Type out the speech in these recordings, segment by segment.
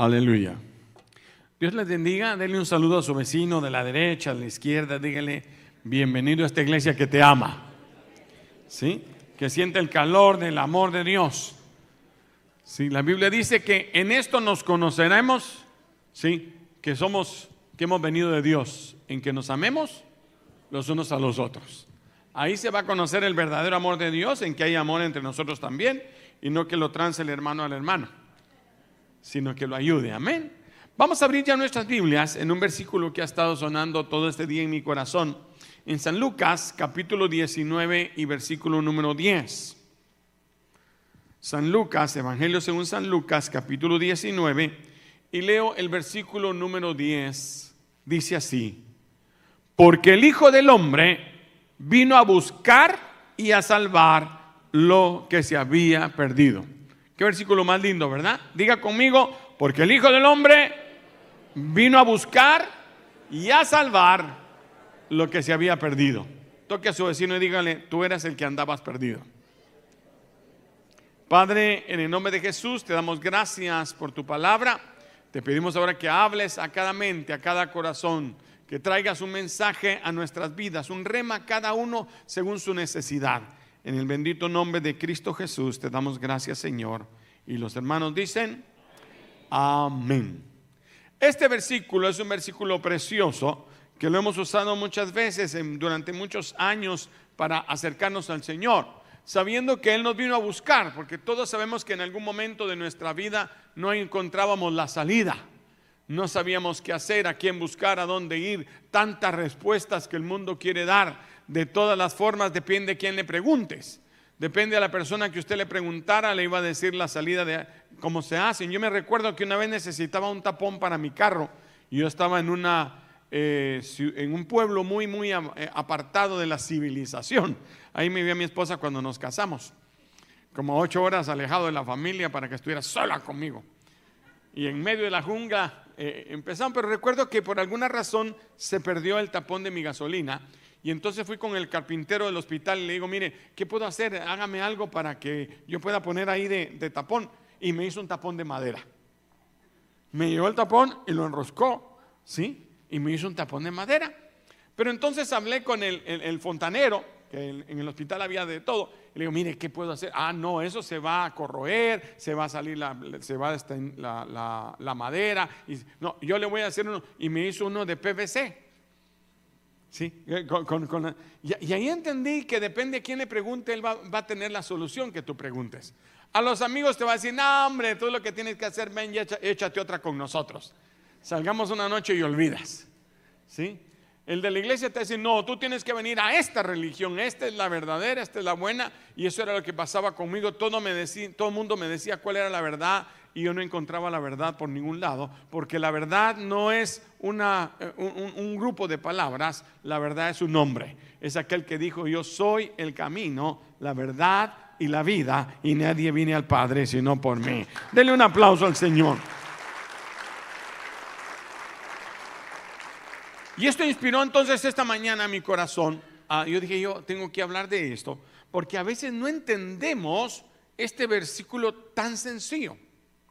Aleluya. Dios les bendiga. Denle un saludo a su vecino de la derecha, de la izquierda. Dígale, bienvenido a esta iglesia que te ama. ¿Sí? Que siente el calor del amor de Dios. Sí, la Biblia dice que en esto nos conoceremos, sí, que somos, que hemos venido de Dios, en que nos amemos los unos a los otros. Ahí se va a conocer el verdadero amor de Dios, en que hay amor entre nosotros también, y no que lo trance el hermano al hermano, sino que lo ayude. Amén. Vamos a abrir ya nuestras Biblias en un versículo que ha estado sonando todo este día en mi corazón, en San Lucas capítulo 19 y versículo número 10. San Lucas, Evangelio según San Lucas, capítulo 19, y leo el versículo número 10. Dice así, porque el Hijo del Hombre vino a buscar y a salvar lo que se había perdido. Qué versículo más lindo, ¿verdad? Diga conmigo, porque el Hijo del Hombre vino a buscar y a salvar lo que se había perdido. Toque a su vecino y dígale, tú eras el que andabas perdido. Padre, en el nombre de Jesús te damos gracias por tu palabra. Te pedimos ahora que hables a cada mente, a cada corazón, que traigas un mensaje a nuestras vidas, un rema a cada uno según su necesidad. En el bendito nombre de Cristo Jesús te damos gracias, Señor. Y los hermanos dicen, amén. Este versículo es un versículo precioso que lo hemos usado muchas veces durante muchos años para acercarnos al Señor sabiendo que Él nos vino a buscar, porque todos sabemos que en algún momento de nuestra vida no encontrábamos la salida. No sabíamos qué hacer, a quién buscar, a dónde ir. Tantas respuestas que el mundo quiere dar. De todas las formas depende de quién le preguntes. Depende a la persona que usted le preguntara, le iba a decir la salida de cómo se hacen. Yo me recuerdo que una vez necesitaba un tapón para mi carro. Y yo estaba en una eh, en un pueblo muy, muy eh, apartado de la civilización. Ahí me vi mi esposa cuando nos casamos, como ocho horas alejado de la familia para que estuviera sola conmigo. Y en medio de la jungla eh, empezaron, pero recuerdo que por alguna razón se perdió el tapón de mi gasolina. Y entonces fui con el carpintero del hospital y le digo, mire, ¿qué puedo hacer? Hágame algo para que yo pueda poner ahí de, tapón. Y me hizo un tapón de madera. Me llevó el tapón y lo enroscó, ¿sí? y me hizo un tapón de madera. Pero entonces hablé con el, fontanero, que en, el hospital había de todo, le digo, mire, ¿qué puedo hacer? Ah, no, eso se va a corroer, se va a salir la, se va la, madera. No, yo le voy a hacer uno, y me hizo uno de PVC. ¿Sí? Eh, y, ahí entendí que depende de quién le pregunte, él va, a tener la solución que tú preguntes. A los amigos te va a decir, no, hombre, tú lo que tienes que hacer, ven y échate otra con nosotros salgamos una noche y olvidas. ¿Sí? El de la iglesia te dice, no, tú tienes que venir a esta religión, esta es la verdadera, esta es la buena, y eso era lo que pasaba conmigo. Todo, me todo el mundo me decía cuál era la verdad y yo no encontraba la verdad por ningún lado, porque la verdad no es una, eh, un, grupo de palabras, la verdad es un nombre. Es aquel que dijo, yo soy el camino, la verdad y la vida, y nadie viene al Padre sino por mí. Denle un aplauso al Señor. Y esto inspiró entonces esta mañana mi corazón. Yo dije, yo tengo que hablar de esto, porque a veces no entendemos este versículo tan sencillo.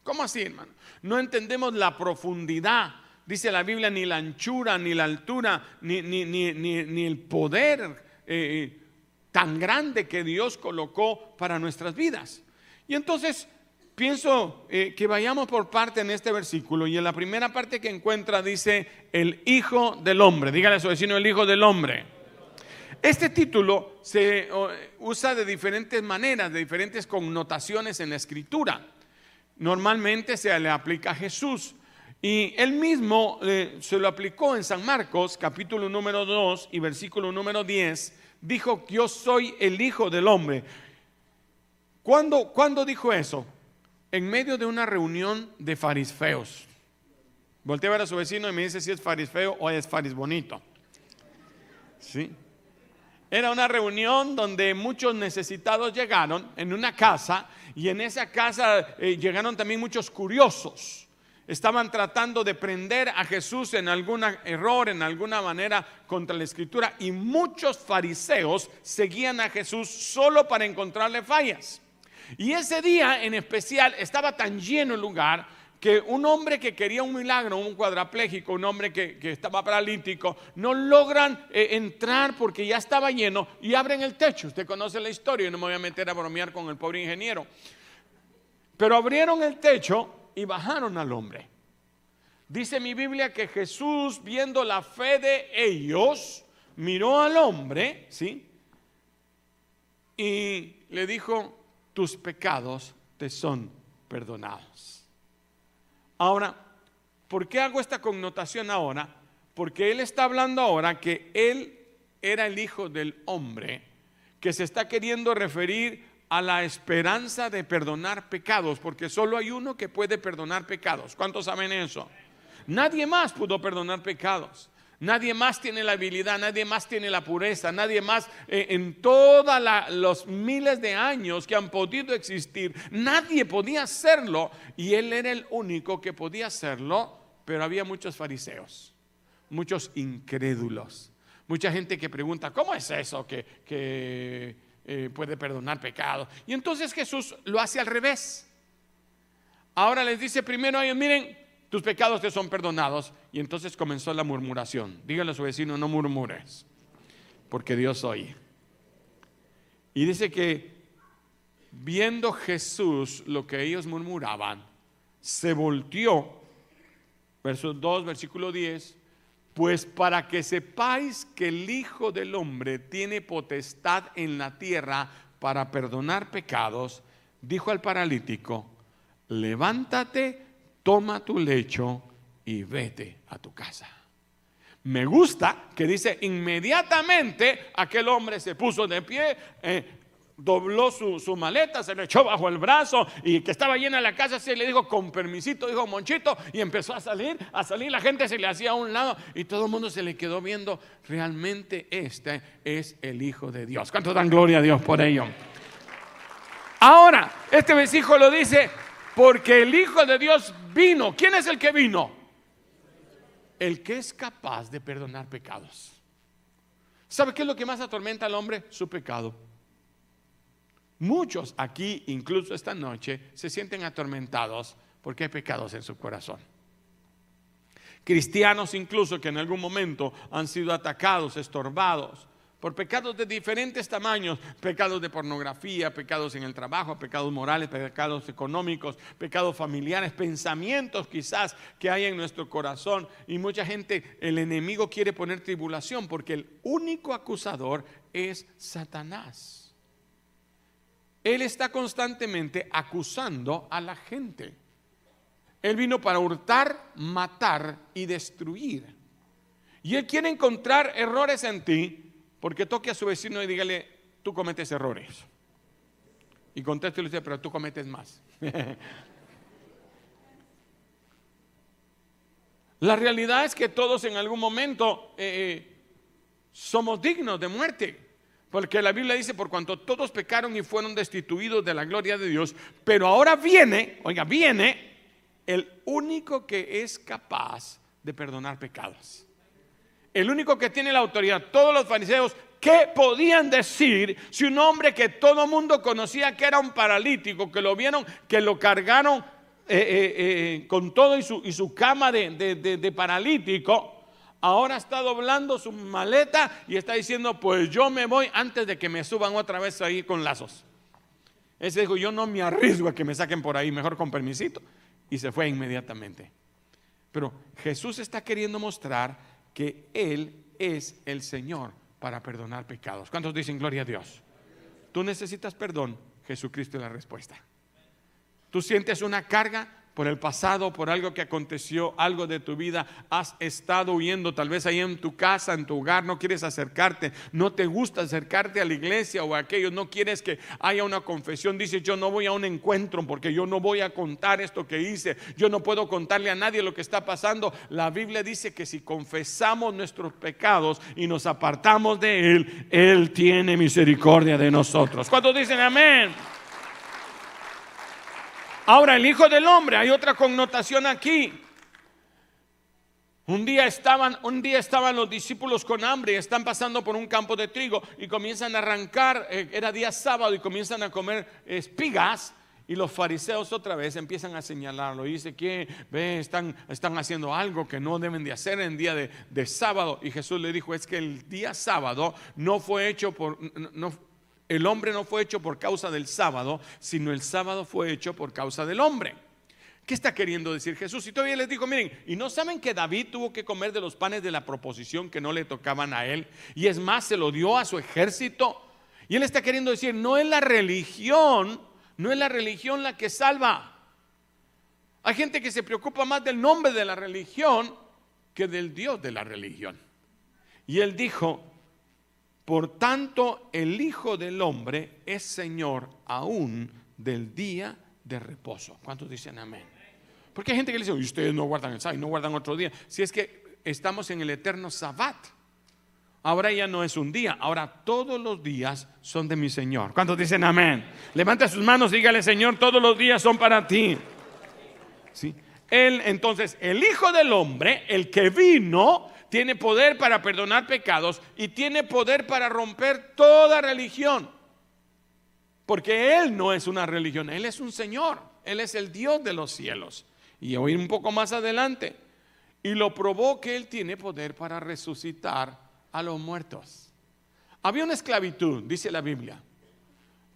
¿Cómo así, hermano? No entendemos la profundidad, dice la Biblia, ni la anchura, ni la altura, ni, ni, ni, el poder eh, eh, tan grande que Dios colocó para nuestras vidas. Y entonces pienso eh, que vayamos por parte en este versículo y en la primera parte que encuentra dice el Hijo del Hombre. Dígale a su vecino el Hijo del Hombre. Este título se usa de diferentes maneras, de diferentes connotaciones en la escritura. Normalmente se le aplica a Jesús. Y él mismo eh, se lo aplicó en San Marcos, capítulo número 2 y versículo número 10. Dijo, yo soy el Hijo del Hombre. ¿Cuándo, ¿Cuándo dijo eso? en medio de una reunión de fariseos. Voltea a ver a su vecino y me dice si es fariseo o es faris bonito. ¿Sí? Era una reunión donde muchos necesitados llegaron en una casa y en esa casa eh, llegaron también muchos curiosos. Estaban tratando de prender a Jesús en algún error, en alguna manera contra la escritura y muchos fariseos seguían a Jesús solo para encontrarle fallas. Y ese día en especial estaba tan lleno el lugar que un hombre que quería un milagro, un cuadraplégico, un hombre que, estaba paralítico, no logran eh, entrar porque ya estaba lleno y abren el techo. Usted conoce la historia y no me voy a meter a bromear con el pobre ingeniero. Pero abrieron el techo y bajaron al hombre. Dice mi Biblia que Jesús, viendo la fe de ellos, miró al hombre, ¿sí? Y le dijo, tus pecados te son perdonados. Ahora, ¿por qué hago esta connotación ahora? Porque él está hablando ahora que él era el hijo del hombre, que se está queriendo referir a la esperanza de perdonar pecados, porque solo hay uno que puede perdonar pecados. ¿Cuántos saben eso? Nadie más pudo perdonar pecados. Nadie más tiene la habilidad, nadie más tiene la pureza, nadie más eh, en todos los miles de años que han podido existir, nadie podía hacerlo y él era el único que podía hacerlo, pero había muchos fariseos, muchos incrédulos, mucha gente que pregunta, ¿cómo es eso que, eh, puede perdonar pecados? Y entonces Jesús lo hace al revés. Ahora les dice primero a ellos, miren, tus pecados te son perdonados. Y entonces comenzó la murmuración. Dígale a su vecino, no murmures, porque Dios oye. Y dice que viendo Jesús lo que ellos murmuraban, se volteó, verso 2, versículo 10, pues para que sepáis que el Hijo del Hombre tiene potestad en la tierra para perdonar pecados, dijo al paralítico, levántate, toma tu lecho y vete a tu casa. Me gusta que dice inmediatamente aquel hombre se puso de pie, eh, dobló su, maleta, se le echó bajo el brazo y que estaba llena la casa, se le dijo con permisito, dijo Monchito, y empezó a salir, a salir, la gente se le hacía a un lado y todo el mundo se le quedó viendo, realmente este es el Hijo de Dios. ¿Cuánto dan gloria a Dios por ello? Ahora, este versículo lo dice, porque el Hijo de Dios vino. ¿Quién es el que vino? El que es capaz de perdonar pecados. ¿Sabe qué es lo que más atormenta al hombre? Su pecado. Muchos aquí, incluso esta noche, se sienten atormentados porque hay pecados en su corazón. Cristianos incluso que en algún momento han sido atacados, estorbados, por pecados de diferentes tamaños, pecados de pornografía, pecados en el trabajo, pecados morales, pecados económicos, pecados familiares, pensamientos quizás que hay en nuestro corazón. Y mucha gente, el enemigo quiere poner tribulación porque el único acusador es Satanás. Él está constantemente acusando a la gente. Él vino para hurtar, matar y destruir. Y él quiere encontrar errores en ti porque toque a su vecino y dígale, tú cometes errores. Y contéstele usted, pero tú cometes más. La realidad es que todos en algún momento eh, eh, somos dignos de muerte. Porque la Biblia dice, por cuanto todos pecaron y fueron destituidos de la gloria de Dios, pero ahora viene, oiga, viene el único que es capaz de perdonar pecados el único que tiene la autoridad, todos los fariseos, ¿qué podían decir si un hombre que todo mundo conocía que era un paralítico, que lo vieron, que lo cargaron eh, eh, eh, con todo y su, y su cama de, de paralítico, ahora está doblando su maleta y está diciendo, pues yo me voy antes de que me suban otra vez ahí con lazos. Ese dijo, yo no me arriesgo a que me saquen por ahí, mejor con permisito. Y se fue inmediatamente. Pero Jesús está queriendo mostrar que Él es el Señor para perdonar pecados. ¿Cuántos dicen gloria a Dios? Tú necesitas perdón, Jesucristo es la respuesta. Tú sientes una carga, por el pasado, por algo que aconteció, algo de tu vida, has estado huyendo, tal vez ahí en tu casa, en tu hogar, no quieres acercarte, no te gusta acercarte a la iglesia o a aquello, no quieres que haya una confesión, dices yo no voy a un encuentro porque yo no voy a contar esto que hice, yo no puedo contarle a nadie lo que está pasando. La Biblia dice que si confesamos nuestros pecados y nos apartamos de Él, Él tiene misericordia de nosotros. ¿Cuántos dicen amén? Ahora, el Hijo del Hombre, hay otra connotación aquí. Un día estaban, un día estaban los discípulos con hambre, están pasando por un campo de trigo y comienzan a arrancar, eh, era día sábado y comienzan a comer espigas y los fariseos otra vez empiezan a señalarlo. Y dice que están, están haciendo algo que no deben de hacer en día de, de, sábado. Y Jesús le dijo, es que el día sábado no fue hecho por... No, el hombre no fue hecho por causa del sábado, sino el sábado fue hecho por causa del hombre. ¿Qué está queriendo decir Jesús? Y todavía les digo, miren, ¿y no saben que David tuvo que comer de los panes de la proposición que no le tocaban a él? Y es más, se lo dio a su ejército. Y él está queriendo decir, no es la religión no es la religión la que salva. Hay gente que se preocupa más del nombre de la religión que del Dios de la religión. Y él dijo, por tanto el Hijo del Hombre es Señor aún del día de reposo. ¿Cuántos dicen amén? Porque hay gente que le dice, ustedes no guardan el sábado no guardan otro día. Si es que estamos en el eterno sabbat. Ahora ya no es un día, ahora todos los días son de mi Señor. ¿Cuántos dicen amén? Levanta sus manos dígale, Señor, todos los días son para ti. ¿Sí? Él, entonces, el Hijo del Hombre, el que vino, tiene poder para perdonar pecados y tiene poder para romper toda religión. Porque Él no es una religión, Él es un Señor, Él es el Dios de los cielos. Y hoy un poco más adelante, y lo probó que Él tiene poder para resucitar a los muertos. Había una esclavitud, dice la Biblia.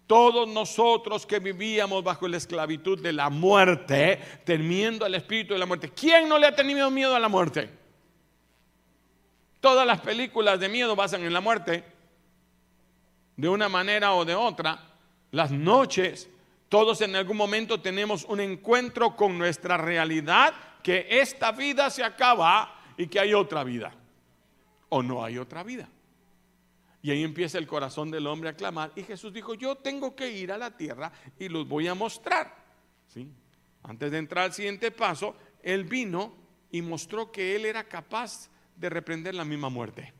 Todos nosotros que vivíamos bajo la esclavitud de la muerte, temiendo al espíritu de la muerte. ¿Quién no le ha tenido miedo a la muerte? Todas las películas de miedo basan en la muerte, de una manera o de otra. Las noches, todos en algún momento tenemos un encuentro con nuestra realidad, que esta vida se acaba y que hay otra vida o no hay otra vida. Y ahí empieza el corazón del hombre a clamar. Y Jesús dijo, yo tengo que ir a la tierra y los voy a mostrar. ¿Sí? Antes de entrar al siguiente paso, él vino y mostró que él era capaz de reprender la misma muerte.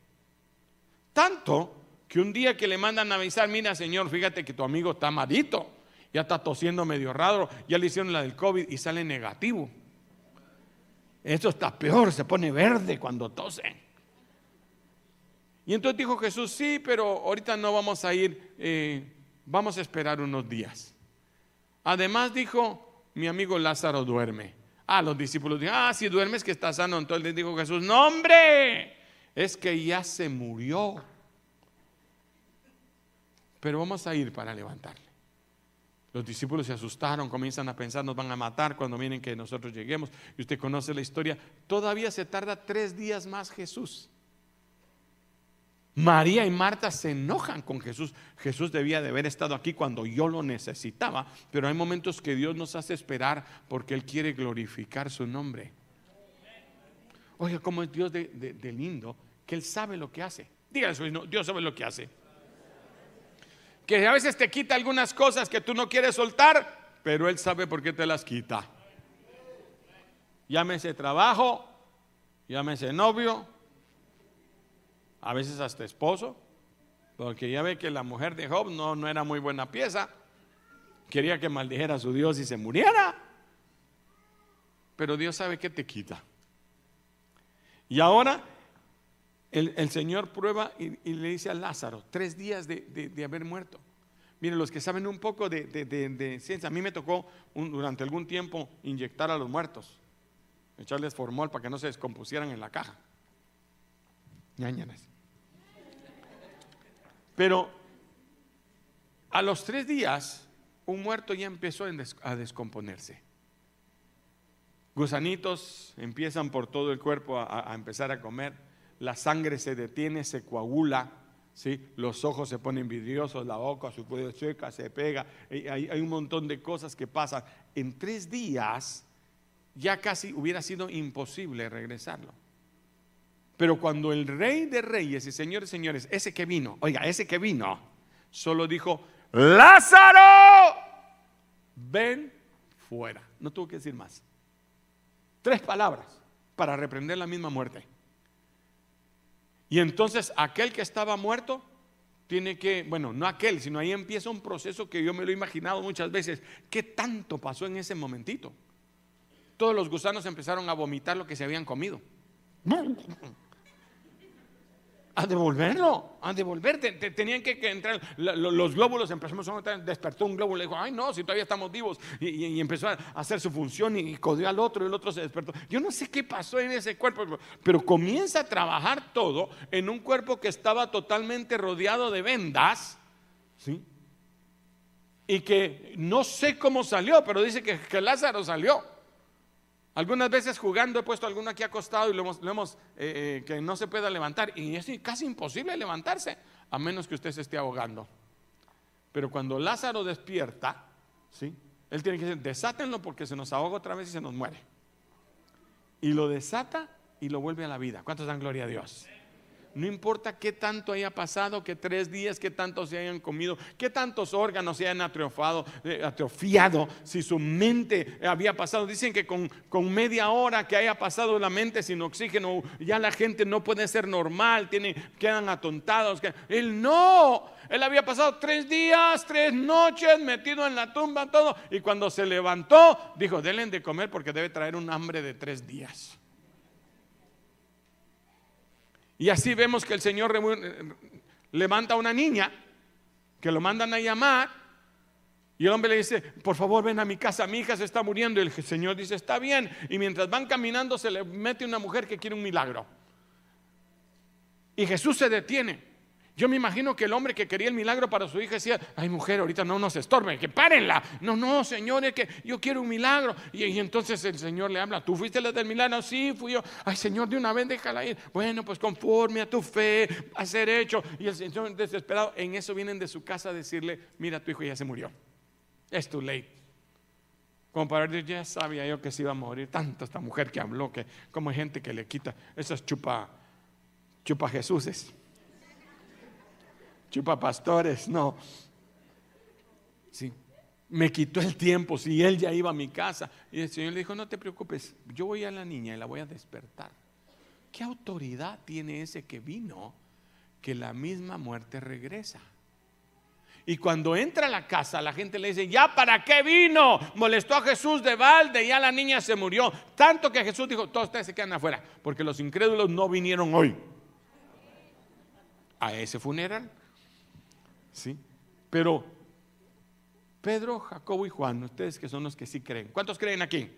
Tanto que un día que le mandan a avisar, mira Señor, fíjate que tu amigo está malito, ya está tosiendo medio raro, ya le hicieron la del COVID y sale negativo. Esto está peor, se pone verde cuando tose. Y entonces dijo Jesús, sí, pero ahorita no vamos a ir, eh, vamos a esperar unos días. Además dijo, mi amigo Lázaro duerme. Ah, los discípulos dijeron, ah, si duermes que está sano. Entonces le dijo Jesús, no hombre, es que ya se murió. Pero vamos a ir para levantarle. Los discípulos se asustaron, comienzan a pensar, nos van a matar cuando miren que nosotros lleguemos. Y usted conoce la historia. Todavía se tarda tres días más Jesús. María y Marta se enojan con Jesús. Jesús debía de haber estado aquí cuando yo lo necesitaba, pero hay momentos que Dios nos hace esperar porque Él quiere glorificar su nombre. Oye, cómo es Dios de, lindo, que Él sabe lo que hace. Dígale, Dios sabe lo que hace. Que a veces te quita algunas cosas que tú no quieres soltar, pero Él sabe por qué te las quita. Llámese trabajo, llámese novio, a veces hasta esposo, porque ya ve que la mujer de Job no, no era muy buena pieza, quería que maldijera a su Dios y se muriera, pero Dios sabe que te quita. Y ahora el, Señor prueba y, le dice a Lázaro, tres días de, haber muerto. Miren, los que saben un poco de, ciencia, a mí me tocó durante algún tiempo inyectar a los muertos, echarles formol para que no se descompusieran en la caja. Ñañanas. Pero a los tres días, un muerto ya empezó a descomponerse. Gusanitos empiezan por todo el cuerpo a, empezar a comer, la sangre se detiene, se coagula, ¿sí? los ojos se ponen vidriosos, la boca se puede seca, se pega, hay, hay un montón de cosas que pasan. En tres días ya casi hubiera sido imposible regresarlo. Pero cuando el rey de reyes y señores, señores, ese que vino, oiga, ese que vino, solo dijo, Lázaro, ven fuera. No tuvo que decir más. Tres palabras para reprender la misma muerte. Y entonces aquel que estaba muerto tiene que, bueno, no aquel, sino ahí empieza un proceso que yo me lo he imaginado muchas veces. ¿Qué tanto pasó en ese momentito? Todos los gusanos empezaron a vomitar lo que se habían comido. A devolverlo, a devolverte. tenían que, entrar los glóbulos, empezamos a despertó un glóbulo, le dijo, ay no, si todavía estamos vivos, y, empezó a hacer su función y, codió al otro y el otro se despertó. Yo no sé qué pasó en ese cuerpo, pero comienza a trabajar todo en un cuerpo que estaba totalmente rodeado de vendas, ¿sí? Y que no sé cómo salió, pero dice que, que Lázaro salió. Algunas veces jugando he puesto alguno aquí acostado y lo hemos, eh, eh, que no se pueda levantar. Y es casi imposible levantarse, a menos que usted se esté ahogando. Pero cuando Lázaro despierta, ¿sí? él tiene que decir, desátenlo porque se nos ahoga otra vez y se nos muere. Y lo desata y lo vuelve a la vida. ¿Cuántos dan gloria a Dios? No importa qué tanto haya pasado, que tres días, qué tanto se hayan comido, qué tantos órganos se hayan eh, atrofiado, si su mente había pasado. Dicen que con, con, media hora que haya pasado la mente sin oxígeno, ya la gente no puede ser normal, tiene, quedan atontados. Él no, él había pasado tres días, tres noches metido en la tumba, todo. Y cuando se levantó, dijo, denle de comer porque debe traer un hambre de tres días. Y así vemos que el Señor levanta a una niña que lo mandan a llamar y el hombre le dice, por favor ven a mi casa, mi hija se está muriendo. Y el Señor dice, está bien. Y mientras van caminando se le mete una mujer que quiere un milagro. Y Jesús se detiene. Yo me imagino que el hombre que quería el milagro para su hija decía, ay mujer, ahorita no nos estorbe, que párenla. No, no, Señor, es que yo quiero un milagro. Y, entonces el Señor le habla, ¿tú fuiste la del milagro? Sí, fui yo. Ay Señor, de una vez déjala ir. Bueno, pues conforme a tu fe, a ser hecho. Y el Señor desesperado, en eso vienen de su casa a decirle, mira, tu hijo ya se murió. Es tu ley. Como para decir, ya sabía yo que se iba a morir. Tanto esta mujer que habló, que como hay gente que le quita esas chupa, chupa Jesuses chupa pastores, no. Sí, me quitó el tiempo, si él ya iba a mi casa. Y el Señor le dijo, no te preocupes, yo voy a la niña y la voy a despertar. ¿Qué autoridad tiene ese que vino que la misma muerte regresa? Y cuando entra a la casa, la gente le dice, ¿ya para qué vino? Molestó a Jesús de balde, ya la niña se murió. Tanto que Jesús dijo, todos ustedes se quedan afuera, porque los incrédulos no vinieron hoy a ese funeral. ¿Sí? Pero Pedro, Jacobo y Juan, ustedes que son los que sí creen. ¿Cuántos creen aquí?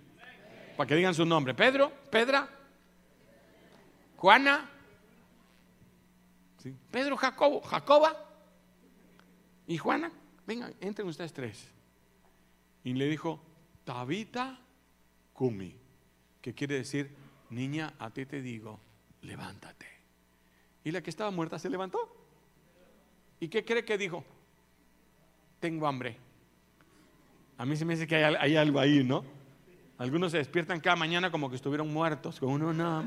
Para que digan su nombre. Pedro, Pedra, Juana, ¿sí? Pedro, Jacobo, Jacoba y Juana. Vengan, entren ustedes tres. Y le dijo, Tabita Kumi, que quiere decir, niña, a ti te digo, levántate. Y la que estaba muerta se levantó. ¿Y qué cree que dijo? Tengo hambre. A mí se me dice que hay, algo ahí, ¿no? Algunos se despiertan cada mañana como que estuvieron muertos, con uno no.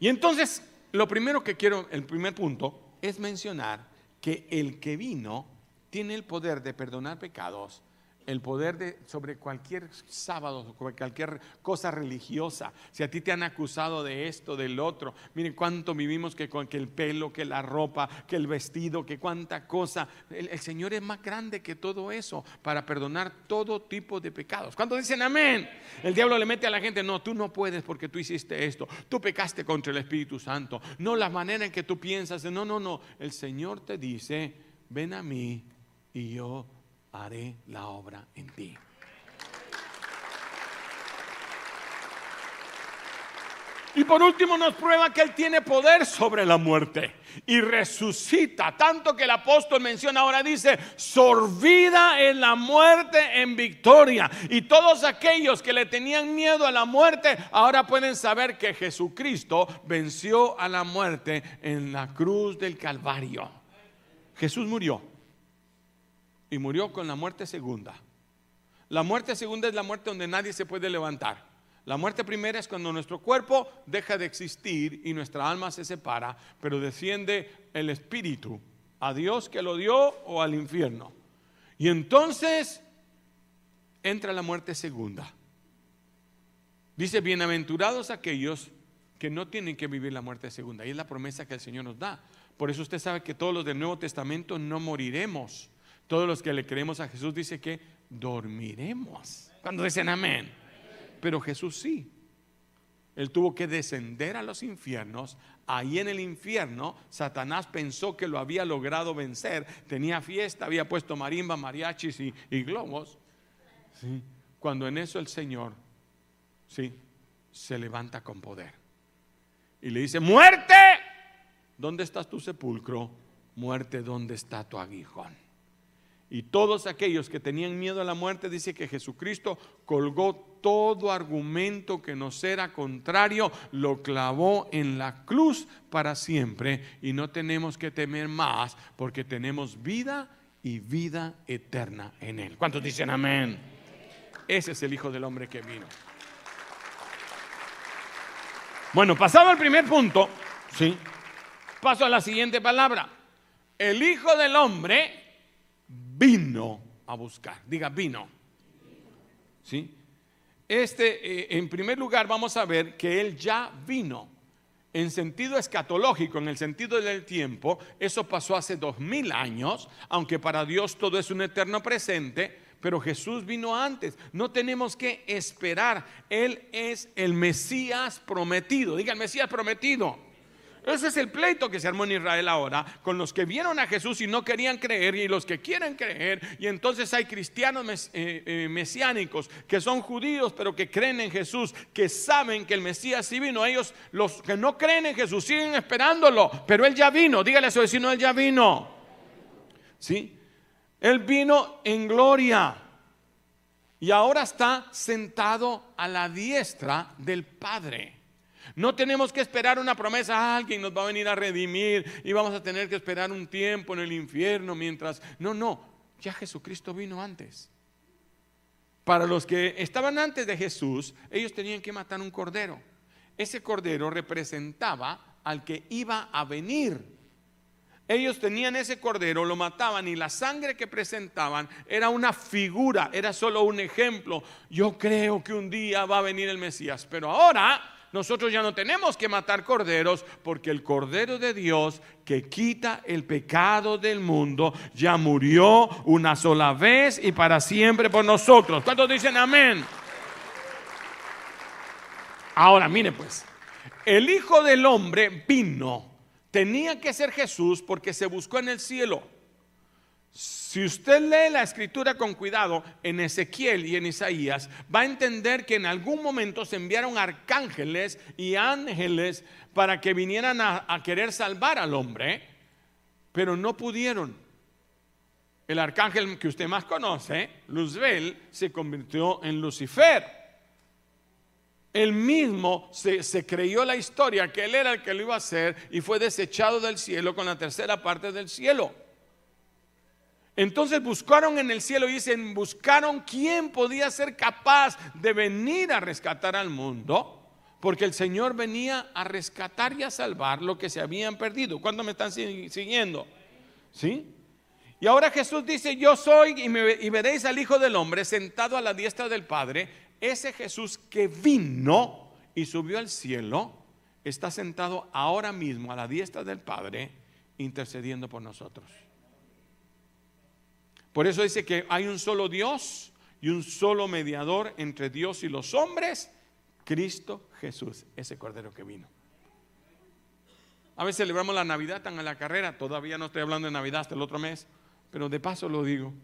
Y entonces, lo primero que quiero, el primer punto, es mencionar que el que vino tiene el poder de perdonar pecados el poder de, sobre cualquier sábado, sobre cualquier cosa religiosa. Si a ti te han acusado de esto, del otro, miren cuánto vivimos que, que el pelo, que la ropa, que el vestido, que cuánta cosa. El, Señor es más grande que todo eso para perdonar todo tipo de pecados. ¿Cuánto dicen amén? El diablo le mete a la gente, no, tú no puedes porque tú hiciste esto, tú pecaste contra el Espíritu Santo, no la manera en que tú piensas, no, no, no. El Señor te dice, ven a mí y yo haré la obra en ti. Y por último nos prueba que Él tiene poder sobre la muerte y resucita. Tanto que el apóstol menciona ahora, dice, sorbida en la muerte en victoria. Y todos aquellos que le tenían miedo a la muerte, ahora pueden saber que Jesucristo venció a la muerte en la cruz del Calvario. Jesús murió y murió con la muerte segunda. La muerte segunda es la muerte donde nadie se puede levantar. La muerte primera es cuando nuestro cuerpo deja de existir y nuestra alma se separa, pero desciende el espíritu a Dios que lo dio o al infierno. Y entonces entra la muerte segunda. Dice, bienaventurados aquellos que no tienen que vivir la muerte segunda. Y es la promesa que el Señor nos da. Por eso usted sabe que todos los del Nuevo Testamento no moriremos todos los que le creemos a Jesús dice que dormiremos. Cuando dicen amén. Pero Jesús sí. Él tuvo que descender a los infiernos. Ahí en el infierno, Satanás pensó que lo había logrado vencer. Tenía fiesta, había puesto marimba, mariachis y, globos. Cuando en eso el Señor ¿sí? se levanta con poder. Y le dice, muerte, ¿dónde está tu sepulcro? Muerte, ¿dónde está tu aguijón? Y todos aquellos que tenían miedo a la muerte, dice que Jesucristo colgó todo argumento que nos era contrario, lo clavó en la cruz para siempre y no tenemos que temer más porque tenemos vida y vida eterna en Él. ¿Cuántos dicen amén? Ese es el Hijo del Hombre que vino. Bueno, pasado el primer punto, ¿sí? Paso a la siguiente palabra. El Hijo del Hombre vino a buscar. Diga, vino. ¿Sí? Este, eh, en primer lugar, vamos a ver que Él ya vino. En sentido escatológico, en el sentido del tiempo, eso pasó hace dos mil años, aunque para Dios todo es un eterno presente, pero Jesús vino antes. No tenemos que esperar. Él es el Mesías prometido. Diga el Mesías prometido. Ese es el pleito que se armó en Israel ahora con los que vieron a Jesús y no querían creer y los que quieren creer. Y entonces hay cristianos eh, eh, mesiánicos que son judíos pero que creen en Jesús, que saben que el Mesías sí vino. Ellos, los que no creen en Jesús, siguen esperándolo, pero Él ya vino. Dígale a su vecino, Él ya vino. ¿Sí? Él vino en gloria. Y ahora está sentado a la diestra del Padre. No tenemos que esperar una promesa, alguien nos va a venir a redimir y vamos a tener que esperar un tiempo en el infierno mientras... No, no, ya Jesucristo vino antes. Para los que estaban antes de Jesús, ellos tenían que matar un cordero. Ese cordero representaba al que iba a venir ellos tenían ese cordero, lo mataban y la sangre que presentaban era una figura, era solo un ejemplo. Yo creo que un día va a venir el Mesías, pero ahora nosotros ya no tenemos que matar corderos porque el Cordero de Dios que quita el pecado del mundo ya murió una sola vez y para siempre por nosotros. ¿Cuántos dicen amén? Ahora, mire pues, el Hijo del Hombre vino tenía que ser Jesús porque se buscó en el cielo. Si usted lee la escritura con cuidado en Ezequiel y en Isaías, va a entender que en algún momento se enviaron arcángeles y ángeles para que vinieran a, querer salvar al hombre, pero no pudieron. El arcángel que usted más conoce, Luzbel, se convirtió en Lucifer. Él mismo se, creyó la historia que él era el que lo iba a hacer y fue desechado del cielo con la tercera parte del cielo. Entonces buscaron en el cielo y dicen, buscaron quién podía ser capaz de venir a rescatar al mundo, porque el Señor venía a rescatar y a salvar lo que se habían perdido. ¿Cuándo me están siguiendo? ¿Sí? Y ahora Jesús dice, yo soy y, me, y veréis al Hijo del Hombre sentado a la diestra del Padre ese Jesús que vino y subió al cielo, está sentado ahora mismo a la diestra del Padre, intercediendo por nosotros. Por eso dice que hay un solo Dios y un solo mediador entre Dios y los hombres, Cristo Jesús, ese Cordero que vino. A veces celebramos la Navidad tan a la carrera, todavía no estoy hablando de Navidad hasta el otro mes, pero de paso lo digo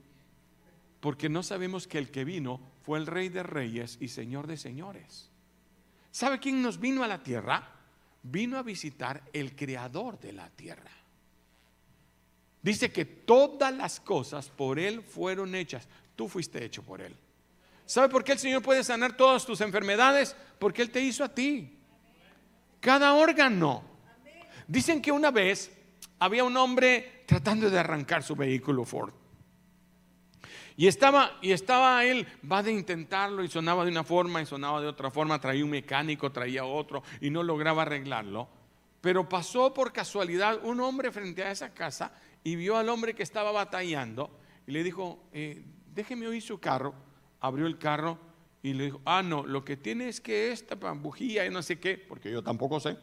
porque no sabemos que el que vino fue el rey de reyes y señor de señores. ¿Sabe quién nos vino a la tierra? Vino a visitar el creador de la tierra. Dice que todas las cosas por él fueron hechas. Tú fuiste hecho por él. ¿Sabe por qué el Señor puede sanar todas tus enfermedades? Porque Él te hizo a ti. Cada órgano. Dicen que una vez había un hombre tratando de arrancar su vehículo Ford. Y estaba, y estaba él, va de intentarlo y sonaba de una forma y sonaba de otra forma, traía un mecánico, traía otro y no lograba arreglarlo. Pero pasó por casualidad un hombre frente a esa casa y vio al hombre que estaba batallando y le dijo, eh, déjeme oír su carro. Abrió el carro y le dijo, ah, no, lo que tiene es que esta bujía y no sé qué, porque yo tampoco sé.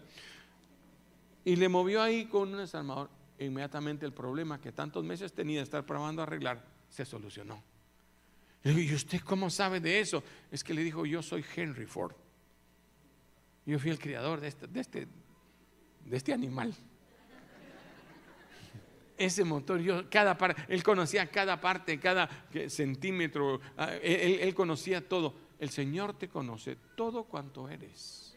Y le movió ahí con un desarmador. E inmediatamente el problema que tantos meses tenía de estar probando a arreglar se solucionó. Y ¿y usted cómo sabe de eso? Es que le dijo, yo soy Henry Ford. Yo fui el criador de este, de este, de este animal. Ese motor, yo cada parte, él conocía cada parte, cada centímetro, ah, él, él conocía todo. El Señor te conoce todo cuanto eres.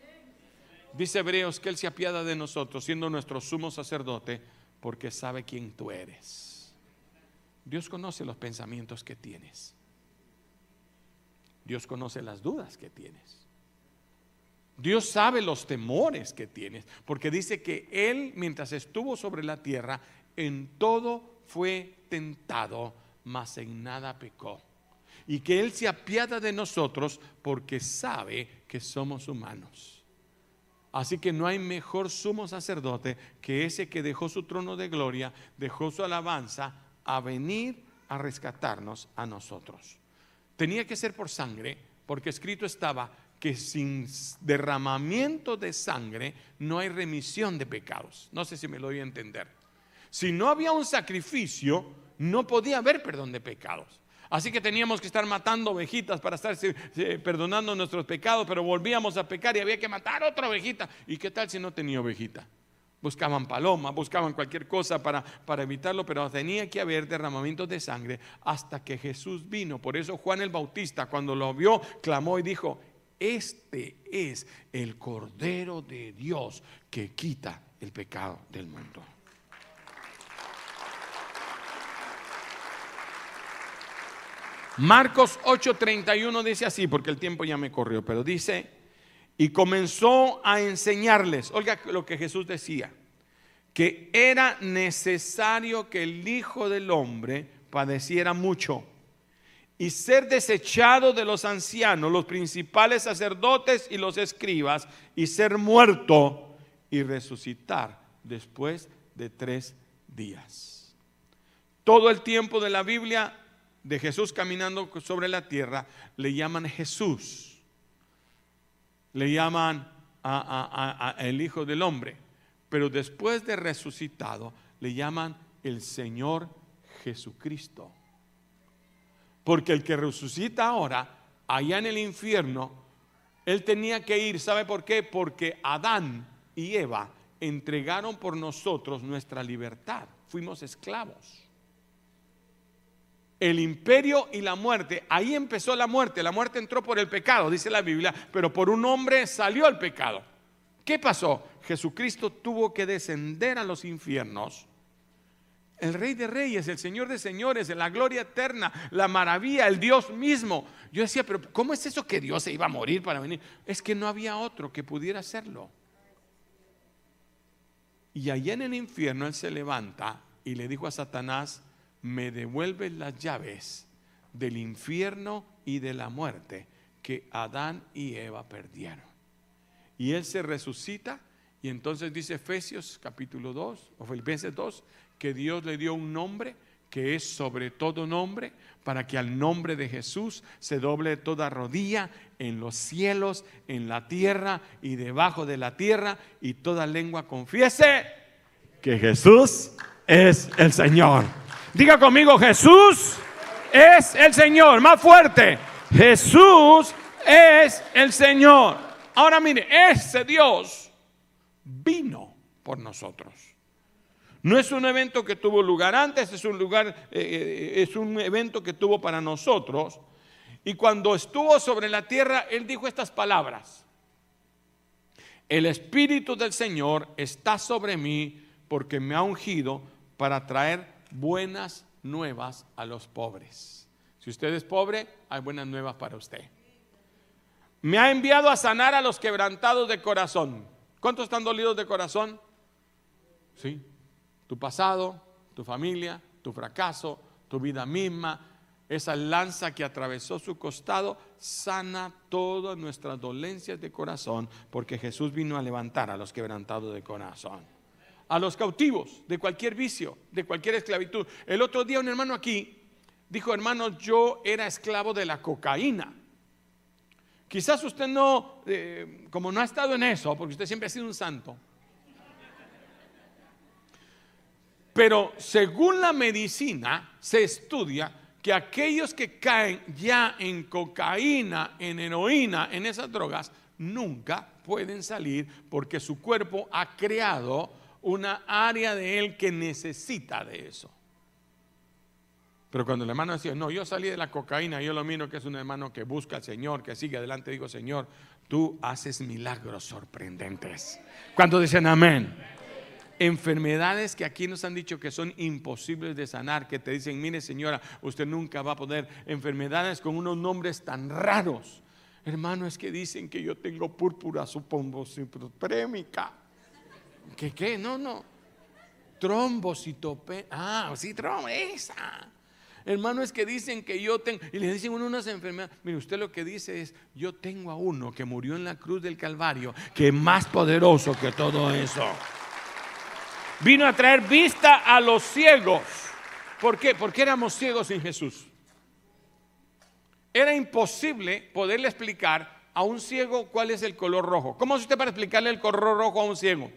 Dice Hebreos que Él se apiada de nosotros, siendo nuestro sumo sacerdote, porque sabe quién tú eres. Dios conoce los pensamientos que tienes. Dios conoce las dudas que tienes. Dios sabe los temores que tienes, porque dice que Él, mientras estuvo sobre la tierra, en todo fue tentado, mas en nada pecó. Y que Él se apiada de nosotros porque sabe que somos humanos. Así que no hay mejor sumo sacerdote que ese que dejó su trono de gloria, dejó su alabanza a venir a rescatarnos a nosotros. Tenía que ser por sangre, porque escrito estaba que sin derramamiento de sangre no hay remisión de pecados. No sé si me lo voy a entender. Si no había un sacrificio, no podía haber perdón de pecados. Así que teníamos que estar matando ovejitas para estar perdonando nuestros pecados, pero volvíamos a pecar y había que matar otra ovejita. ¿Y qué tal si no tenía ovejita? Buscaban paloma, buscaban cualquier cosa para, para evitarlo, pero tenía que haber derramamientos de sangre hasta que Jesús vino. Por eso Juan el Bautista, cuando lo vio, clamó y dijo, este es el Cordero de Dios que quita el pecado del mundo. Marcos 8:31 dice así, porque el tiempo ya me corrió, pero dice, y comenzó a enseñarles, oiga lo que Jesús decía, que era necesario que el Hijo del Hombre padeciera mucho y ser desechado de los ancianos, los principales sacerdotes y los escribas, y ser muerto y resucitar después de tres días. Todo el tiempo de la Biblia de Jesús caminando sobre la tierra le llaman Jesús, le llaman el Hijo del Hombre, pero después de resucitado le llaman el Señor Jesucristo. Porque el que resucita ahora, allá en el infierno, él tenía que ir, ¿sabe por qué? Porque Adán y Eva entregaron por nosotros nuestra libertad. Fuimos esclavos. El imperio y la muerte, ahí empezó la muerte. La muerte entró por el pecado, dice la Biblia, pero por un hombre salió el pecado. ¿Qué pasó? Jesucristo tuvo que descender a los infiernos el Rey de Reyes, el Señor de Señores, la gloria eterna, la maravilla, el Dios mismo. Yo decía, pero ¿cómo es eso que Dios se iba a morir para venir? Es que no había otro que pudiera hacerlo. Y allá en el infierno Él se levanta y le dijo a Satanás, me devuelves las llaves del infierno y de la muerte que Adán y Eva perdieron. Y Él se resucita y entonces dice Efesios capítulo 2 o Filipenses 2 que Dios le dio un nombre que es sobre todo nombre, para que al nombre de Jesús se doble toda rodilla en los cielos, en la tierra y debajo de la tierra, y toda lengua confiese que Jesús es el Señor. Diga conmigo, Jesús es el Señor. Más fuerte, Jesús es el Señor. Ahora mire, ese Dios vino por nosotros. No es un evento que tuvo lugar antes, es un lugar, eh, eh, es un evento que tuvo para nosotros. Y cuando estuvo sobre la tierra, él dijo estas palabras. El Espíritu del Señor está sobre mí porque me ha ungido para traer buenas nuevas a los pobres. Si usted es pobre, hay buenas nuevas para usted. Me ha enviado a sanar a los quebrantados de corazón. ¿Cuántos están dolidos de corazón? Sí, tu pasado, tu familia, tu fracaso, tu vida misma, esa lanza que atravesó su costado, sana todas nuestras dolencias de corazón, porque Jesús vino a levantar a los quebrantados de corazón, a los cautivos de cualquier vicio, de cualquier esclavitud. El otro día un hermano aquí dijo, hermano, yo era esclavo de la cocaína. Quizás usted no, eh, como no ha estado en eso, porque usted siempre ha sido un santo, Pero según la medicina se estudia que aquellos que caen ya en cocaína, en heroína, en esas drogas, nunca pueden salir porque su cuerpo ha creado una área de él que necesita de eso. Pero cuando el hermano decía, no, yo salí de la cocaína, yo lo miro que es un hermano que busca al Señor, que sigue adelante, digo, Señor, tú haces milagros sorprendentes. Cuando dicen amén? Enfermedades que aquí nos han dicho que son imposibles de sanar, que te dicen, mire señora, usted nunca va a poder. Enfermedades con unos nombres tan raros. Hermano, es que dicen que yo tengo púrpura supombocitoprémica. ¿Qué qué? No, no. Trombocitopenia. Ah, sí, trombo, esa. Hermano, es que dicen que yo tengo, y le dicen uno unas enfermedades. Mire, usted lo que dice es, yo tengo a uno que murió en la cruz del Calvario, que es más poderoso que todo eso. Vino a traer vista a los ciegos. ¿Por qué? Porque éramos ciegos sin Jesús. Era imposible poderle explicar a un ciego cuál es el color rojo. ¿Cómo es usted para explicarle el color rojo a un ciego?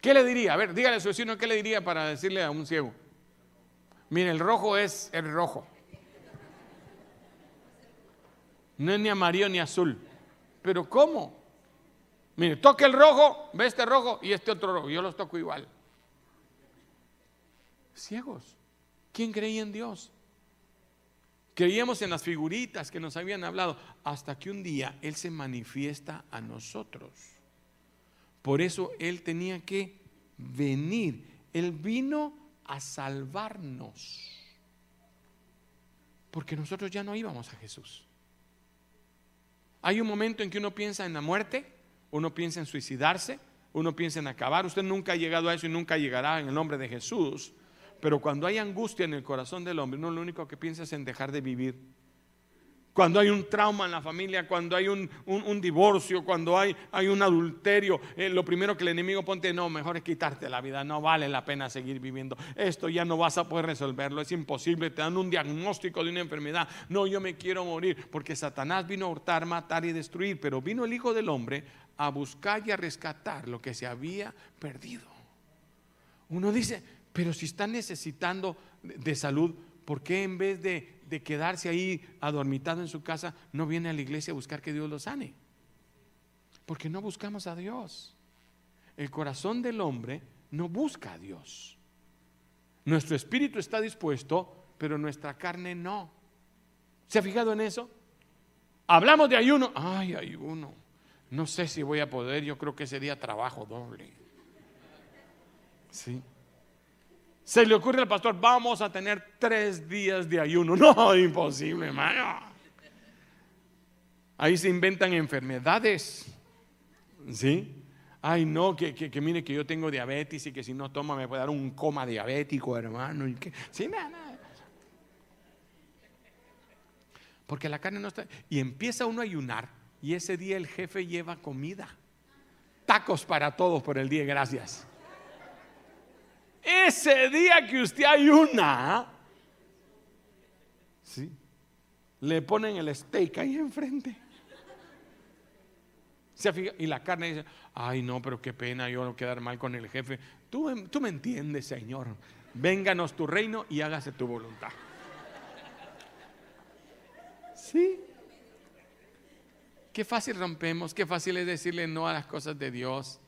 ¿Qué le diría? A ver, dígale a su vecino, ¿qué le diría para decirle a un ciego? Mire, el rojo es el rojo. No es ni amarillo ni azul. Pero ¿cómo? Mire, toque el rojo, ve este rojo y este otro rojo. Yo los toco igual. Ciegos. ¿Quién creía en Dios? Creíamos en las figuritas que nos habían hablado hasta que un día Él se manifiesta a nosotros. Por eso Él tenía que venir. Él vino a salvarnos. Porque nosotros ya no íbamos a Jesús. Hay un momento en que uno piensa en la muerte, uno piensa en suicidarse, uno piensa en acabar. Usted nunca ha llegado a eso y nunca llegará en el nombre de Jesús. Pero cuando hay angustia en el corazón del hombre, uno lo único que piensa es en dejar de vivir cuando hay un trauma en la familia, cuando hay un, divorcio, cuando hay, un adulterio, eh, lo primero que el enemigo ponte, no, mejor es quitarte la vida, no vale la pena seguir viviendo. Esto ya no vas a poder resolverlo, es imposible, te dan un diagnóstico de una enfermedad. No, yo me quiero morir, porque Satanás vino a hurtar, matar y destruir, pero vino el Hijo del Hombre a buscar y a rescatar lo que se había perdido. Uno dice, pero si está necesitando de salud, ¿por qué en vez de de quedarse ahí adormitado en su casa, no viene a la iglesia a buscar que Dios lo sane. Porque no buscamos a Dios. El corazón del hombre no busca a Dios. Nuestro espíritu está dispuesto, pero nuestra carne no. ¿Se ha fijado en eso? Hablamos de ayuno. Ay, ayuno. No sé si voy a poder, yo creo que sería trabajo doble. Sí. Se le ocurre al pastor, vamos a tener tres días de ayuno. No, imposible, hermano. Ahí se inventan enfermedades. ¿Sí? Ay, no, que, mire que yo tengo diabetes y que si no toma me puede dar un coma diabético, hermano. Y sí, nada, Porque la carne no está. Y empieza uno a ayunar y ese día el jefe lleva comida. Tacos para todos por el día, gracias. Ese día que usted ayuna, ¿sí? le ponen el steak ahí enfrente. Y la carne dice, ay no, pero qué pena yo no quedar mal con el jefe. Tú, tú me entiendes, Señor. Vénganos tu reino y hágase tu voluntad. Sí. Qué fácil rompemos, qué fácil es decirle no a las cosas de Dios.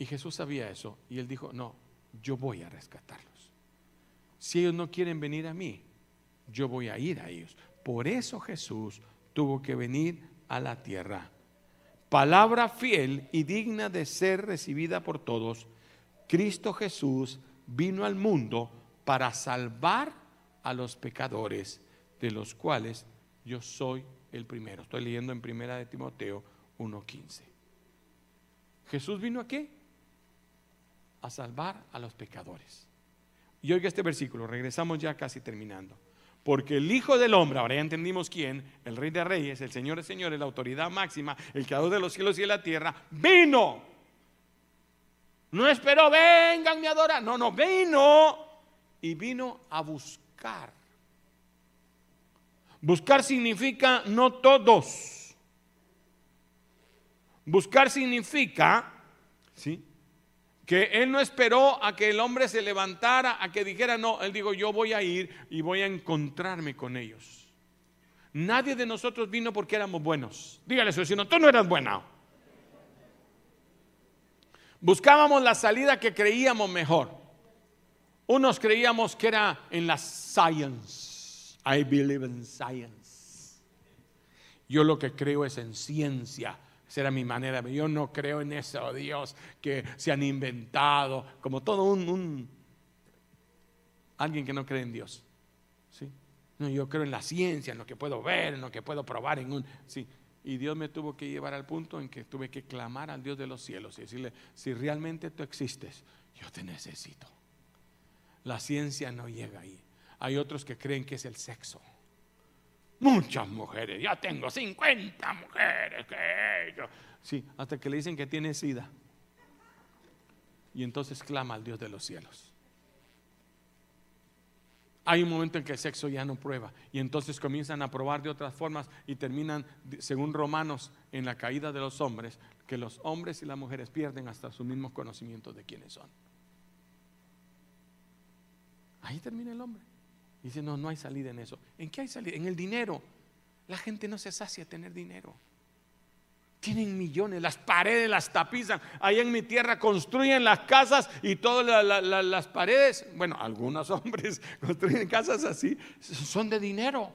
Y Jesús sabía eso y él dijo, no, yo voy a rescatarlos. Si ellos no quieren venir a mí, yo voy a ir a ellos. Por eso Jesús tuvo que venir a la tierra. Palabra fiel y digna de ser recibida por todos. Cristo Jesús vino al mundo para salvar a los pecadores, de los cuales yo soy el primero. Estoy leyendo en primera de Timoteo 1:15. Jesús vino aquí a salvar a los pecadores. Y oiga este versículo, regresamos ya casi terminando. Porque el Hijo del Hombre, ahora ya entendimos quién, el Rey de Reyes, el Señor de Señores, la autoridad máxima, el creador de los cielos y de la tierra, vino. No esperó, vengan, me adoran. No, no, vino y vino a buscar. Buscar significa no todos. Buscar significa, ¿sí? Que él no esperó a que el hombre se levantara, a que dijera, no, él dijo, yo voy a ir y voy a encontrarme con ellos. Nadie de nosotros vino porque éramos buenos. Dígale a su vecino, tú no eras buena. Buscábamos la salida que creíamos mejor. Unos creíamos que era en la science. I believe in science. Yo lo que creo es en ciencia. Esa era mi manera. Yo no creo en eso, Dios, que se han inventado, como todo un, un alguien que no cree en Dios. ¿Sí? No, yo creo en la ciencia, en lo que puedo ver, en lo que puedo probar en un... Sí. Y Dios me tuvo que llevar al punto en que tuve que clamar al Dios de los cielos y decirle, si realmente tú existes, yo te necesito. La ciencia no llega ahí. Hay otros que creen que es el sexo. Muchas mujeres, ya tengo 50 mujeres que Sí, hasta que le dicen que tiene sida. Y entonces clama al Dios de los cielos hay un momento en que el sexo ya no prueba y entonces comienzan a probar de otras formas y terminan, según Romanos, en la caída de los hombres, que los hombres y las mujeres pierden hasta su mismo conocimiento de quiénes son. Ahí termina el hombre. Dice, no, no hay salida en eso. ¿En qué hay salida? En el dinero. La gente no se sacia tener dinero. Tienen millones, las paredes las tapizan. Ahí en mi tierra construyen las casas y todas las paredes, bueno, algunos hombres construyen casas así, son de dinero.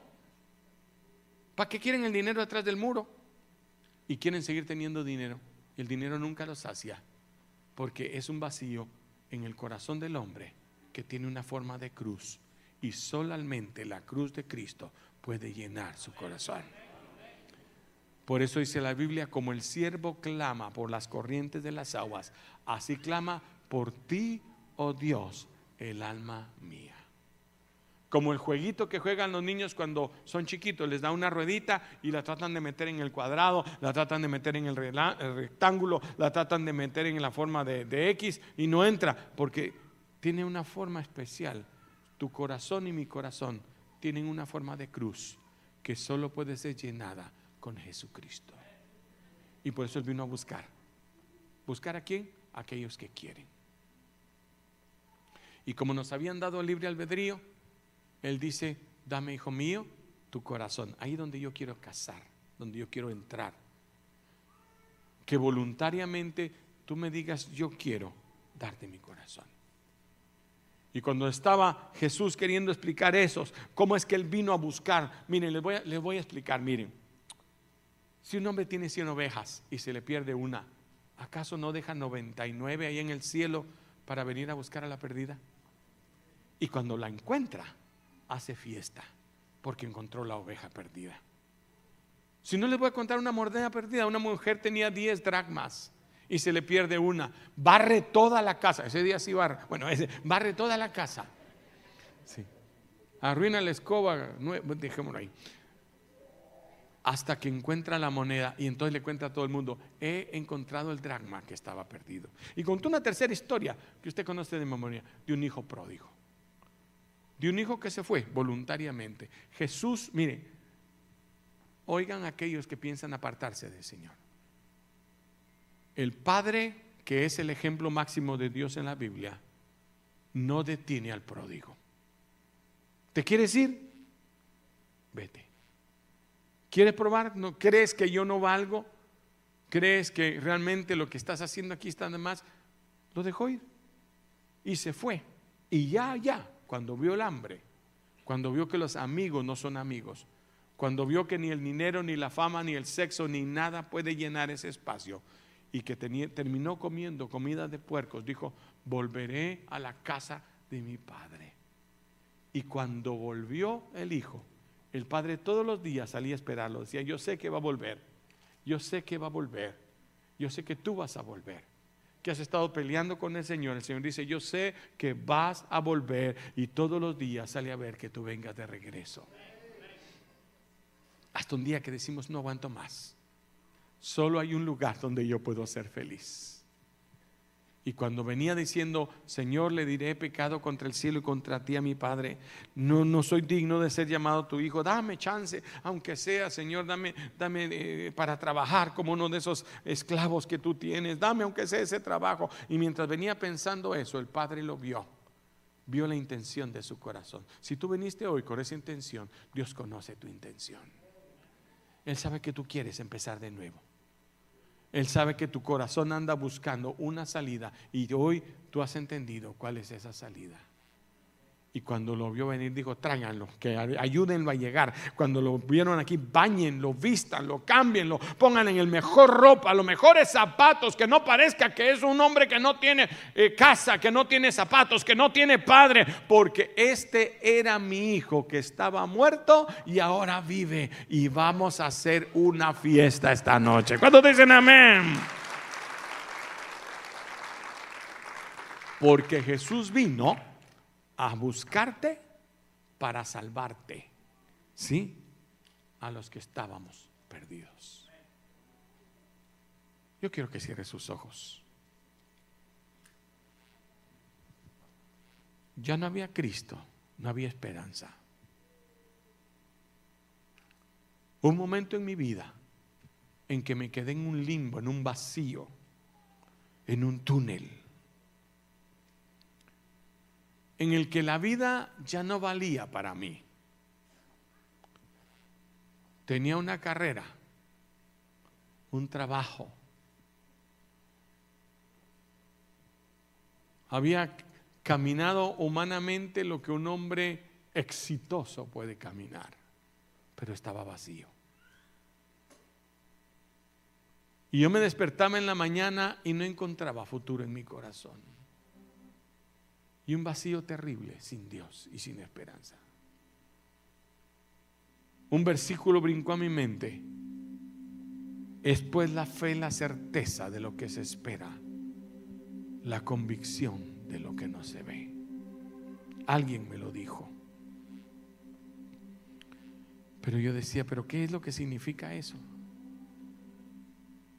¿Para qué quieren el dinero detrás del muro? Y quieren seguir teniendo dinero. El dinero nunca los sacia, porque es un vacío en el corazón del hombre que tiene una forma de cruz. Y solamente la cruz de Cristo puede llenar su corazón. Por eso dice la Biblia, como el siervo clama por las corrientes de las aguas, así clama por ti, oh Dios, el alma mía. Como el jueguito que juegan los niños cuando son chiquitos, les da una ruedita y la tratan de meter en el cuadrado, la tratan de meter en el, rectángulo, la tratan de meter en la forma de, de X y no entra porque tiene una forma especial. Tu corazón y mi corazón tienen una forma de cruz que solo puede ser llenada con Jesucristo. Y por eso Él vino a buscar. ¿Buscar a quién? A aquellos que quieren. Y como nos habían dado libre albedrío, Él dice, dame, hijo mío, tu corazón. Ahí donde yo quiero casar, donde yo quiero entrar. Que voluntariamente tú me digas, yo quiero darte mi corazón. Y cuando estaba Jesús queriendo explicar eso, cómo es que Él vino a buscar, miren, les voy a, les voy a explicar, miren. Si un hombre tiene 100 ovejas y se le pierde una, ¿acaso no deja 99 ahí en el cielo para venir a buscar a la perdida? Y cuando la encuentra, hace fiesta porque encontró la oveja perdida. Si no les voy a contar una mordida perdida, una mujer tenía 10 dracmas y se le pierde una, barre toda la casa, ese día sí barre, bueno, ese, barre toda la casa. Sí. Arruina la escoba, dejémoslo ahí hasta que encuentra la moneda y entonces le cuenta a todo el mundo, he encontrado el dragma que estaba perdido. Y contó una tercera historia que usted conoce de memoria, de un hijo pródigo, de un hijo que se fue voluntariamente. Jesús, mire, oigan aquellos que piensan apartarse del Señor. El Padre, que es el ejemplo máximo de Dios en la Biblia, no detiene al pródigo. ¿Te quieres ir? Vete. ¿Quieres probar? ¿No crees que yo no valgo? ¿Crees que realmente lo que estás haciendo aquí está de más? Lo dejó ir y se fue. Y ya, ya, cuando vio el hambre, cuando vio que los amigos no son amigos, cuando vio que ni el dinero, ni la fama, ni el sexo, ni nada puede llenar ese espacio, y que terminó comiendo comida de puercos, dijo, volveré a la casa de mi padre. Y cuando volvió el hijo, el padre todos los días salía a esperarlo. Decía, yo sé que va a volver. Yo sé que va a volver. Yo sé que tú vas a volver. Que has estado peleando con el Señor. El Señor dice, yo sé que vas a volver. Y todos los días sale a ver que tú vengas de regreso. Hasta un día que decimos, no aguanto más. Solo hay un lugar donde yo puedo ser feliz. Y cuando venía diciendo, Señor, le diré pecado contra el cielo y contra ti a mi Padre, no, no soy digno de ser llamado tu hijo, dame chance, aunque sea, Señor, dame, dame eh, para trabajar como uno de esos esclavos que tú tienes, dame aunque sea ese trabajo. Y mientras venía pensando eso, el Padre lo vio, vio la intención de su corazón. Si tú viniste hoy con esa intención, Dios conoce tu intención. Él sabe que tú quieres empezar de nuevo. Él sabe que tu corazón anda buscando una salida y hoy tú has entendido cuál es esa salida. Y cuando lo vio venir, dijo, tráiganlo, que ayúdenlo a llegar. Cuando lo vieron aquí, bañenlo, vístanlo, cámbienlo, pongan en el mejor ropa, los mejores zapatos, que no parezca que es un hombre que no tiene eh, casa, que no tiene zapatos, que no tiene padre, porque este era mi hijo que estaba muerto y ahora vive. Y vamos a hacer una fiesta esta noche. ¿Cuántos dicen amén? Porque Jesús vino a buscarte para salvarte. ¿Sí? A los que estábamos perdidos. Yo quiero que cierre sus ojos. Ya no había Cristo, no había esperanza. Un momento en mi vida en que me quedé en un limbo, en un vacío, en un túnel en el que la vida ya no valía para mí. Tenía una carrera, un trabajo. Había caminado humanamente lo que un hombre exitoso puede caminar, pero estaba vacío. Y yo me despertaba en la mañana y no encontraba futuro en mi corazón y un vacío terrible sin Dios y sin esperanza. Un versículo brincó a mi mente. Es pues la fe, la certeza de lo que se espera, la convicción de lo que no se ve. Alguien me lo dijo. Pero yo decía, pero ¿qué es lo que significa eso?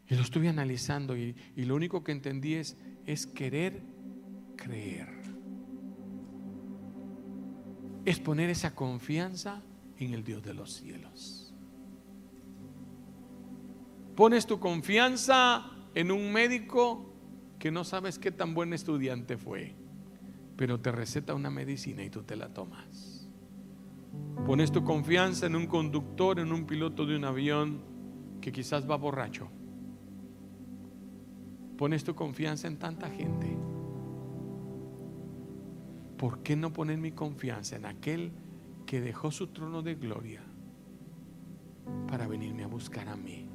Y lo estuve analizando y, y lo único que entendí es, es querer creer es poner esa confianza en el Dios de los cielos. Pones tu confianza en un médico que no sabes qué tan buen estudiante fue, pero te receta una medicina y tú te la tomas. Pones tu confianza en un conductor, en un piloto de un avión que quizás va borracho. Pones tu confianza en tanta gente ¿por qué no poner mi confianza en aquel que dejó su trono de gloria para venirme a buscar a mí?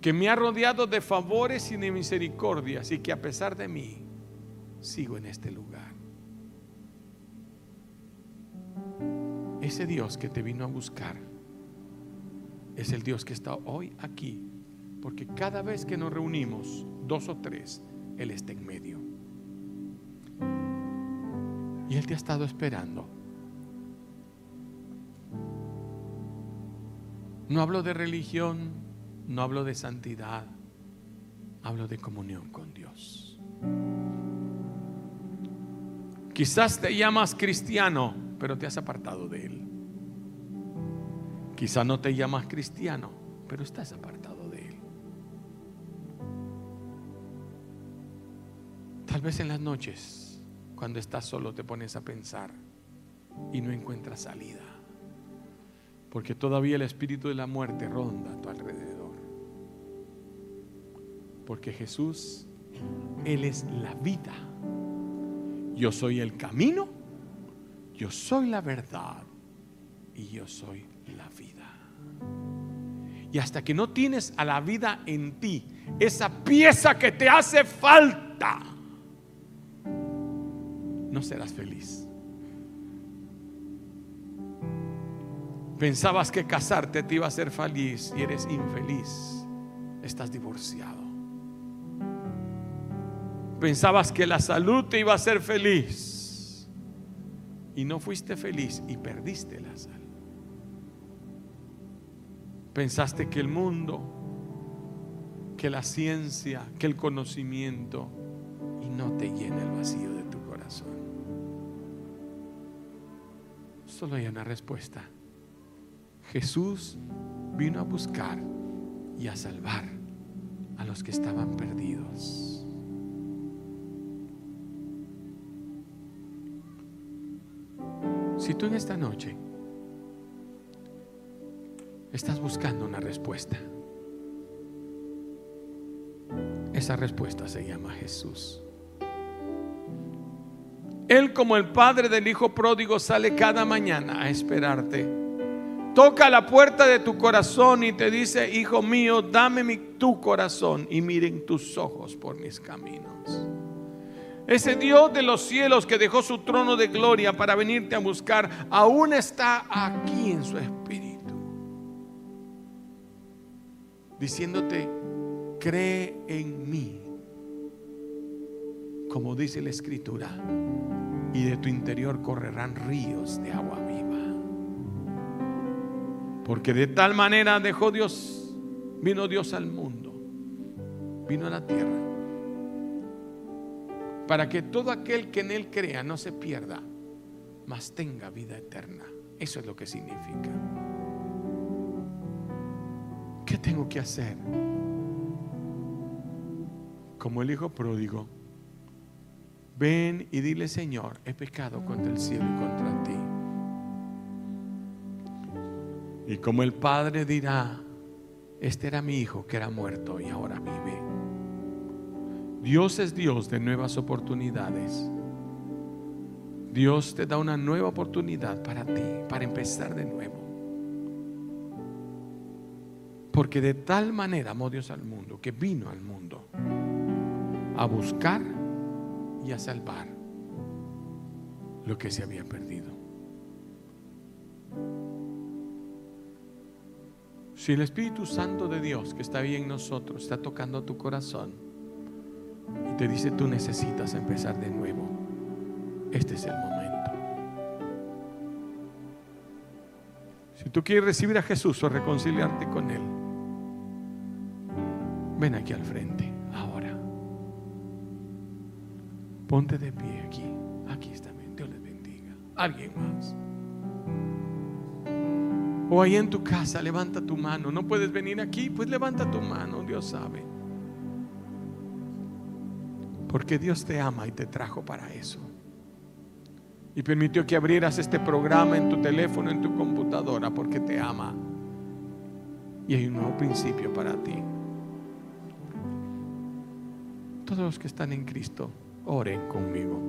Que me ha rodeado de favores y de misericordias y que a pesar de mí sigo en este lugar. Ese Dios que te vino a buscar es el Dios que está hoy aquí, porque cada vez que nos reunimos, dos o tres, Él está en medio. Y Él te ha estado esperando. No hablo de religión, no hablo de santidad, hablo de comunión con Dios. Quizás te llamas cristiano, pero te has apartado de Él. Quizás no te llamas cristiano, pero estás apartado de Él. Tal vez en las noches cuando estás solo te pones a pensar y no encuentras salida. Porque todavía el espíritu de la muerte ronda a tu alrededor. Porque Jesús, Él es la vida. Yo soy el camino, yo soy la verdad y yo soy la vida. Y hasta que no tienes a la vida en ti, esa pieza que te hace falta, no serás feliz. Pensabas que casarte te iba a hacer feliz y eres infeliz. Estás divorciado. Pensabas que la salud te iba a hacer feliz y no fuiste feliz y perdiste la salud. Pensaste que el mundo, que la ciencia, que el conocimiento y no te llena el vacío de Solo hay una respuesta. Jesús vino a buscar y a salvar a los que estaban perdidos. Si tú en esta noche Estás buscando una respuesta. Esa respuesta se llama Jesús. Él como el padre del hijo pródigo sale cada mañana a esperarte. Toca la puerta de tu corazón y te dice, hijo mío, dame mi, tu corazón y miren tus ojos por mis caminos. Ese Dios de los cielos que dejó su trono de gloria para venirte a buscar, aún está aquí en su espíritu. Diciéndote, cree en mí, como dice la escritura, y de tu interior correrán ríos de agua viva. Porque de tal manera dejó Dios, vino Dios al mundo, vino a la tierra, para que todo aquel que en Él crea no se pierda, mas tenga vida eterna. Eso es lo que significa. ¿Qué tengo que hacer? Como el hijo pródigo, ven y dile, Señor, he pecado contra el cielo y contra ti. Y como el padre dirá, este era mi hijo que era muerto y ahora vive. Dios es Dios de nuevas oportunidades. Dios te da una nueva oportunidad para ti, para empezar de nuevo. Porque de tal manera amó Dios al mundo que vino al mundo a buscar y a salvar lo que se había perdido. Si el Espíritu Santo de Dios que está ahí en nosotros está tocando tu corazón y te dice tú necesitas empezar de nuevo, este es el momento. Si tú quieres recibir a Jesús o reconciliarte con Él, ven aquí al frente, Ponte de pie aquí. Aquí está, Dios les bendiga. Alguien más. O ahí en tu casa, levanta tu mano. No puedes venir aquí, pues levanta tu mano, Dios sabe. Porque Dios te ama y te trajo para eso. Y permitió que abrieras este programa en tu teléfono, en tu computadora, porque te ama. Y hay un nuevo principio para ti. Todos los que están en Cristo, oren conmigo.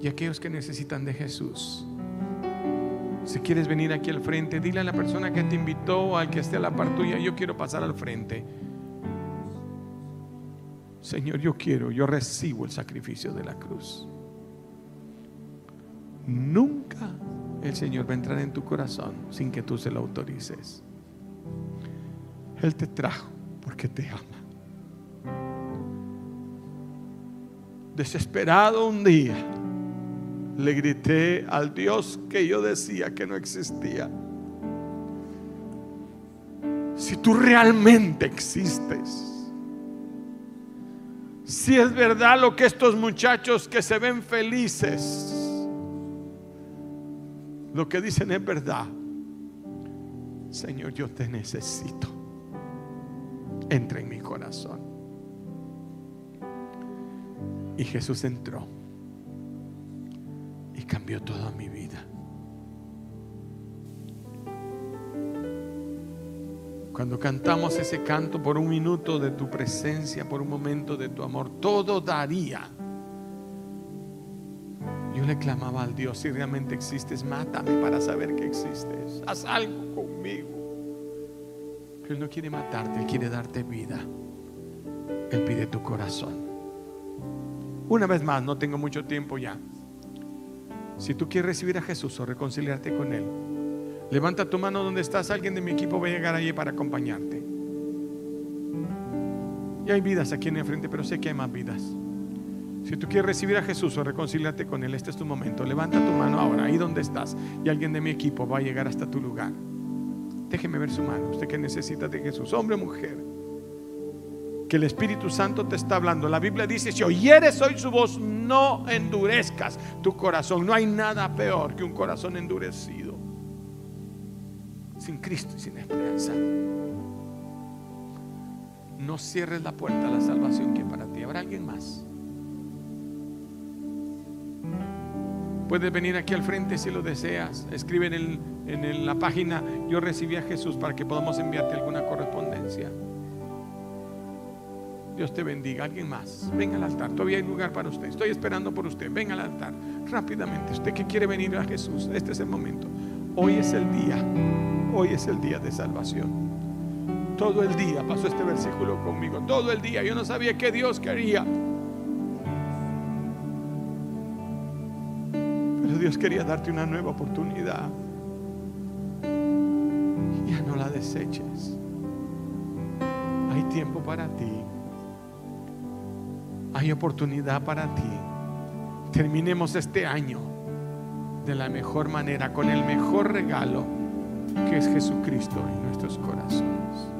Y aquellos que necesitan de Jesús si quieres venir aquí al frente, dile a la persona que te invitó, al que esté a la par tuya, yo quiero pasar al frente. Señor, yo quiero, yo recibo el sacrificio de la cruz. Nunca el Señor va a entrar en tu corazón sin que tú se lo autorices. Él te trajo porque te ama. Desesperado un día le grité al Dios que yo decía que no existía. Si tú realmente existes, si es verdad lo que estos muchachos que se ven felices, lo que dicen es verdad, Señor, yo te necesito. Entra en mi corazón. Y Jesús entró y cambió toda mi vida. Cuando cantamos ese canto por un minuto de tu presencia, por un momento de tu amor, todo daría. Yo le clamaba al Dios, si realmente existes, mátame para saber que existes. Haz algo conmigo. Él no quiere matarte, Él quiere darte vida. Él pide tu corazón. Una vez más, no tengo mucho tiempo ya. Si tú quieres recibir a Jesús o reconciliarte con Él, levanta tu mano donde estás. Alguien de mi equipo va a llegar allí para acompañarte. Y hay vidas aquí en el frente, pero sé que hay más vidas. Si tú quieres recibir a Jesús o reconciliarte con Él, este es tu momento. Levanta tu mano ahora, ahí donde estás. Y alguien de mi equipo va a llegar hasta tu lugar. Déjeme ver su mano. Usted que necesita de Jesús, hombre o mujer que el Espíritu Santo te está hablando. La Biblia dice, si oyeres hoy su voz, no endurezcas tu corazón. No hay nada peor que un corazón endurecido. Sin Cristo y sin esperanza. No cierres la puerta a la salvación que para ti. Habrá alguien más. Puedes venir aquí al frente si lo deseas. Escribe en, en la página, yo recibí a Jesús para que podamos enviarte alguna correspondencia. Dios te bendiga. Alguien más, venga al altar. Todavía hay lugar para usted. Estoy esperando por usted. Venga al altar rápidamente. Usted que quiere venir a Jesús, este es el momento. Hoy es el día. Hoy es el día de salvación. Todo el día pasó este versículo conmigo. Todo el día. Yo no sabía qué Dios quería. Pero Dios quería darte una nueva oportunidad. Ya no la deseches. Hay tiempo para ti. Hay oportunidad para ti. Terminemos este año de la mejor manera, con el mejor regalo que es Jesucristo en nuestros corazones.